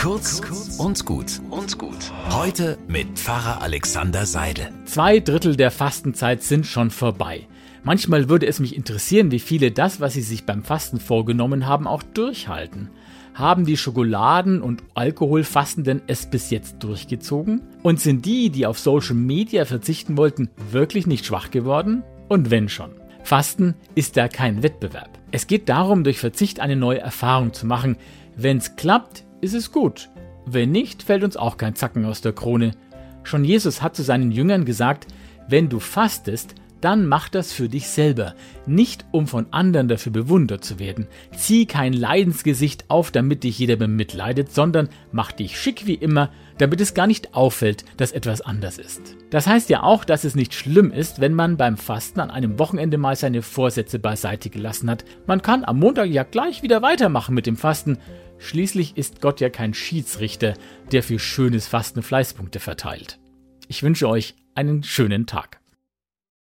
Kurz und gut und gut. Heute mit Pfarrer Alexander Seidel. Zwei Drittel der Fastenzeit sind schon vorbei. Manchmal würde es mich interessieren, wie viele das, was sie sich beim Fasten vorgenommen haben, auch durchhalten. Haben die Schokoladen- und Alkoholfastenden es bis jetzt durchgezogen? Und sind die, die auf Social Media verzichten wollten, wirklich nicht schwach geworden? Und wenn schon. Fasten ist da kein Wettbewerb. Es geht darum, durch Verzicht eine neue Erfahrung zu machen. Wenn's klappt, ist es gut. Wenn nicht, fällt uns auch kein Zacken aus der Krone. Schon Jesus hat zu seinen Jüngern gesagt, wenn du fastest, dann mach das für dich selber, nicht um von anderen dafür bewundert zu werden. Zieh kein Leidensgesicht auf, damit dich jeder bemitleidet, sondern mach dich schick wie immer, damit es gar nicht auffällt, dass etwas anders ist. Das heißt ja auch, dass es nicht schlimm ist, wenn man beim Fasten an einem Wochenende mal seine Vorsätze beiseite gelassen hat. Man kann am Montag ja gleich wieder weitermachen mit dem Fasten. Schließlich ist Gott ja kein Schiedsrichter, der für schönes Fasten Fleißpunkte verteilt. Ich wünsche euch einen schönen Tag.